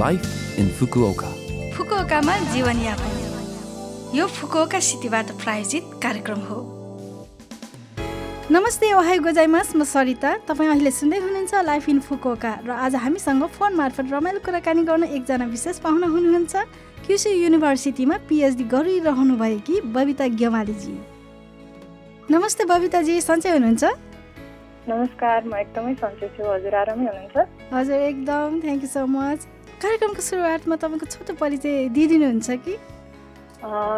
Life in Fukuoka फुकुओकामा जीवनयापन। यो Fukuoka सिटीबाट प्रायोजित कार्यक्रम हो। नमस्ते ओहाई गोजाइमास म सरिता। तपाईँ अहिले सुन्दै हुनुहुन्छ लाइफ इन फुकुओका र आज हामीसँग फोन मार्फत रमाइलो कुराकानी गर्न एकजना विशेष पाहुना हुनुहुन्छ। क्युसी युनिभर्सिटीमा पिएचडी गरिरहनु भएकी बबिता गेवालीजी नमस्ते बबिताजी सन्चै हुनुहुन्छ? नमस्कार म एकदमै सन्चै छु। हजुर आरामै हुनुहुन्छ? हजुर एकदम। थ्याङ्क यू सो मच कार्यक्रमको सुरुवातमा तपाईँको छोटो परिचय दिइदिनुहुन्छ कि?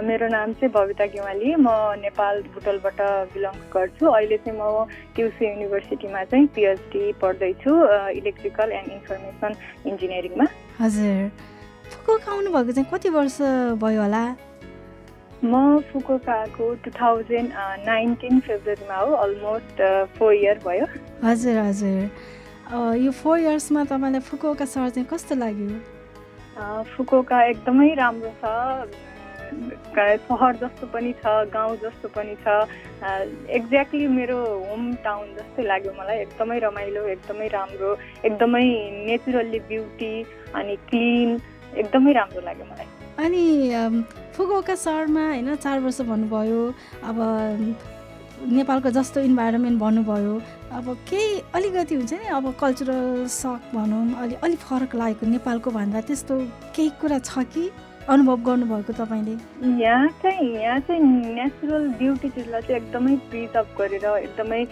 मेरो नाम चाहिँ भविता गेवाली। म नेपाल बुटलबाट बिलङ गर्छु। अहिले चाहिँ म क्युसी युनिभर्सिटीमा चाहिँ पिएचडी पढ्दैछु इलेक्ट्रिकल एन्ड इन्फर्मेसन इन्जिनियरिङमा। हजुर। फुकुक आउनुभएको चाहिँ कति वर्ष भयो होला? म फुकुकाको टु थाउजन्ड नाइन्टिन फेब्रुअरीमा हो अलमोस्ट फोर इयर भयो। हजुर हजुर। यो फोर इयर्समा तपाईँलाई फुकुका सहर चाहिँ कस्तो लाग्यो? फुकुका एकदमै राम्रो छ। सहर जस्तो पनि छ गाउँ जस्तो पनि छ। एक्ज्याक्टली मेरो होम टाउन जस्तै लाग्यो मलाई। एकदमै रमाइलो एकदमै राम्रो एकदमै नेचुरल्ली ब्युटी अनि क्लिन एकदमै राम्रो लाग्यो मलाई। अनि फुकुका सहरमा होइन चार वर्ष भन्नुभयो अब नेपालको जस्तो इन्भाइरोमेन्ट भन्नुभयो अब केही अलिकति हुन्छ नि अब कल्चरल सक भनौँ अलि अलिक फरक लागेको नेपालको भन्दा त्यस्तो केही कुरा छ कि अनुभव गर्नुभएको तपाईँले? यहाँ चाहिँ यहाँ चाहिँ नेचुरल ब्युटिजहरूलाई चाहिँ एकदमै प्रिजर्भ गरेर एकदमै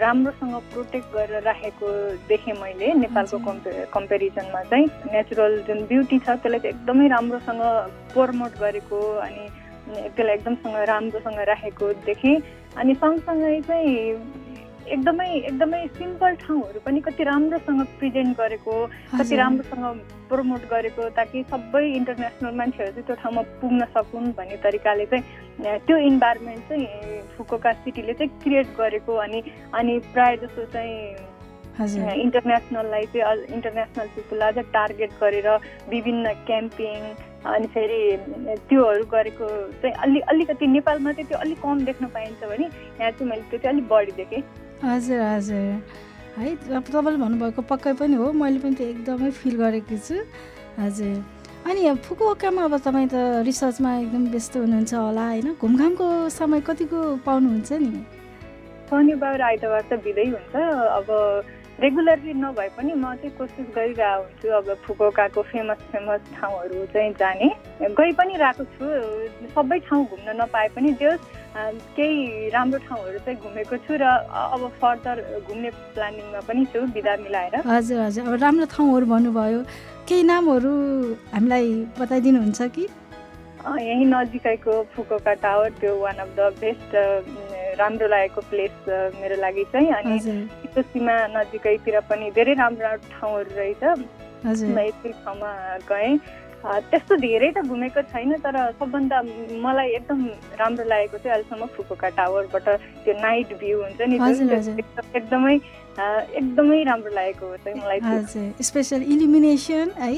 राम्रोसँग प्रोटेक्ट गरेर राखेको देखेँ मैले नेपालको कम्पे कम्पेरिजनमा चाहिँ। नेचुरल जुन ब्युटी छ त्यसलाई चाहिँ एकदमै राम्रोसँग प्रमोट गरेको अनि त्यसलाई एकदमसँग राम्रोसँग राखेको देखेँ। अनि सँगसँगै चाहिँ एकदमै एकदमै सिम्पल ठाउँहरू पनि कति राम्रोसँग प्रेजेन्ट गरेको कति राम्रोसँग प्रमोट गरेको ताकि सबै इन्टरनेसनल मान्छेहरू चाहिँ त्यो ठाउँमा पुग्न सकुन् भन्ने तरिकाले चाहिँ त्यो इन्भाइरोमेन्ट चाहिँ फुकोका सिटीले चाहिँ क्रिएट गरेको अनि अनि प्रायः जस्तो चाहिँ इन्टरनेसनललाई चाहिँ इन्टरनेसनल पिपुललाई चाहिँ टार्गेट गरेर विभिन्न क्याम्पिङ अनि फेरि त्योहरू गरेको चाहिँ अलि अलिकति नेपालमा चाहिँ त्यो अलिक कम देख्न पाइन्छ भने यहाँ चाहिँ मैले त्यो चाहिँ अलिक बढी देखेँ। हजुर हजुर। है अब तपाईँले भन्नुभएको पक्कै पनि हो मैले पनि त्यो एकदमै फिल गरेको छु। हजुर। अनि फुकुओकामा अब तपाईँ त रिसर्चमा एकदम व्यस्त हुनुहुन्छ होला होइन? घुमघामको समय कतिको पाउनुहुन्छ नि? शनिबार आइतबार त बिदै हुन्छ। अब रेगुलरली नभए पनि म चाहिँ कोसिस गरिरहेको हुन्छु अब फुकोकाको फेमस फेमस ठाउँहरू चाहिँ जाने। गइ पनि रहेको छु। सबै ठाउँ घुम्न नपाए पनि त्यो केही राम्रो ठाउँहरू चाहिँ घुमेको छु र अब फर्दर घुम्ने प्लानिङमा पनि छु बिदा मिलाएर। हजुर हजुर। अब राम्रो ठाउँहरू भन्नुभयो। केही नामहरू हामीलाई बताइदिनुहुन्छ कि? यहीँ नजिकैको फुकोका टावर त्यो वान अफ द बेस्ट राम्रो लागेको प्लेस मेरो लागि चाहिँ। अनि त्यो सीमा नजिकैतिर पनि धेरै राम्रो राम्रो ठाउँहरू रहेछ। म यति ठाउँमा गएँ। त्यस्तो धेरै त घुमेको छैन तर सबभन्दा मलाई एकदम राम्रो लागेको चाहिँ अहिलेसम्म फुकुका टावरबाट त्यो नाइट भ्यू हुन्छ नि एकदमै एकदमै राम्रो लागेको चाहिँ मलाई स्पेसल इलिमिनेसन है?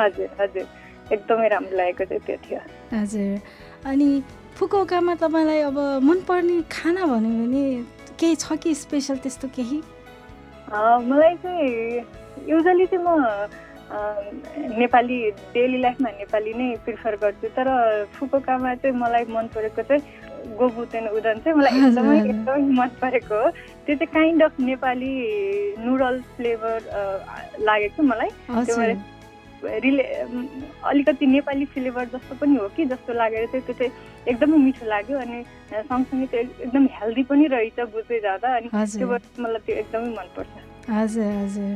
हजुर हजुर एकदमै राम्रो लागेको चाहिँ त्यो थियो। हजुर अनि फुकुकामा तपाईँलाई अब मनपर्ने खाना भन्यो भने केही छ कि स्पेसल त्यस्तो केही? मलाई चाहिँ युजली चाहिँ म नेपाली डेली लाइफमा नेपाली नै प्रिफर गर्छु। तर फुकोकामा चाहिँ मलाई मन परेको चाहिँ गोबुतेन उदन चाहिँ मलाई एकदमै एकदमै मन परेको हो। त्यो चाहिँ kind of Nepali noodles flavour लागेको मलाई। त्यो रिले अलिकति नेपाली फ्लेभर जस्तो पनि हो कि जस्तो लागेर चाहिँ त्यो चाहिँ एकदमै मिठो लाग्यो अनि सँगसँगै त्यो एकदम हेल्दी पनि रहेछ बुझ्दै जाँदा अनि त्यो मलाई त्यो एकदमै मनपर्छ हजुर हजुर।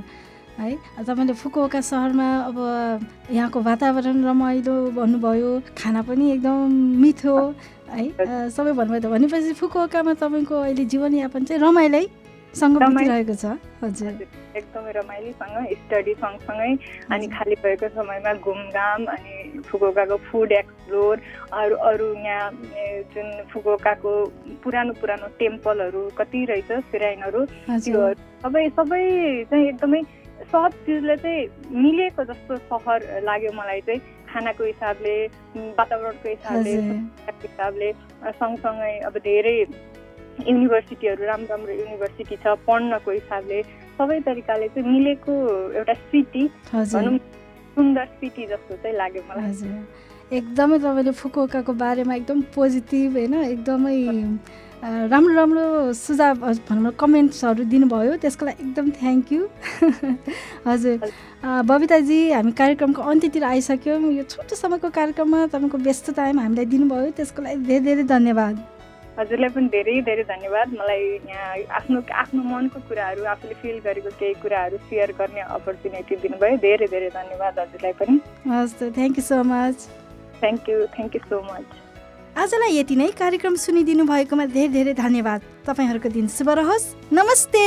है। तपाईँले फुकुका सहरमा अब यहाँको वातावरण रमाइलो भन्नुभयो। खाना पनि एकदम मिठो है। सबै भन्नुभयो त। भनेपछि फुकुकामा तपाईँको अहिले जीवनयापन चाहिँ रमाइलै। सँग बितिरहेको छ। हजुर। एकदमै रमाइलोसँग स्टडी सँगसँगै अनि खाली भएको समयमा घुमघाम अनि फुकुकाको फुड एक्सप्लोर अरू अरू यहाँ जुन फुकुकाको पुरानो पुरानो टेम्पलहरू कति रहेछ सिराइनहरू त्योहरू सबै सबै चाहिँ एकदमै सब चिजले चाहिँ मिलेको जस्तो सहर लाग्यो मलाई चाहिँ। खानाको हिसाबले वातावरणको हिसाबले हिसाबले सँगसँगै अब धेरै युनिभर्सिटीहरू राम्रो राम्रो युनिभर्सिटी छ पढ्नको हिसाबले सबै तरिकाले चाहिँ मिलेको एउटा सिटी भनौँ सुन्दर सिटी जस्तो चाहिँ लाग्यो मलाई। एकदमै तपाईँले फुकुकाको बारेमा एकदम पोजिटिभ होइन? एकदमै राम्रो राम्रो सुझाव भनौँ कमेन्ट्सहरू दिनुभयो। त्यसको लागि एकदम थ्याङ्क यू हजुर। बबिताजी हामी कार्यक्रमको अन्त्यतिर आइसक्यौँ। यो छोटो समयको कार्यक्रममा तपाईँको व्यस्त टाइम हामीलाई दिनुभयो। त्यसको लागि धेरै धेरै धन्यवाद। हजुरलाई पनि धेरै धेरै धन्यवाद। मलाई यहाँ आफ्नो आफ्नो मनको कुराहरू आफूले फिल गरेको केही कुराहरू सेयर गर्ने अपर्च्युनिटी दिनुभयो। धेरै धेरै धन्यवाद हजुरलाई पनि। हस् thank you so much thank you thank you so much आजलाई यति नै कार्यक्रम सुनिदिनु भएकोमा धेरै धेरै धन्यवाद। तपाईँहरूको दिन शुभ रहोस्। नमस्ते।